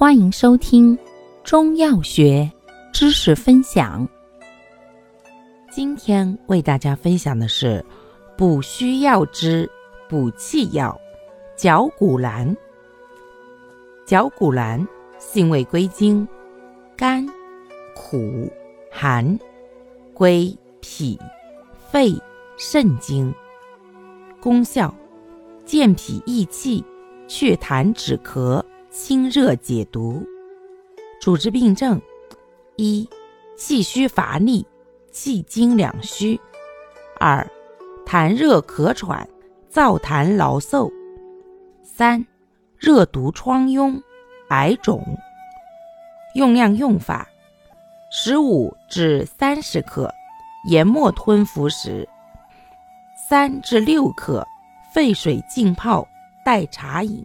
欢迎收听中药学知识分享。今天为大家分享的是补虚药之补气药绞股蓝。绞股蓝性味归经：甘、苦、寒，归脾、肺、肾经。功效：健脾益气，祛痰止咳。清热解毒，主治病症：一、气虚乏力、气经两虚；二、痰热咳喘、燥痰劳嗽；三、热毒疮痈、白肿。用量用法：十五至三十克，研末吞服时；三至六克，沸水浸泡，代茶饮。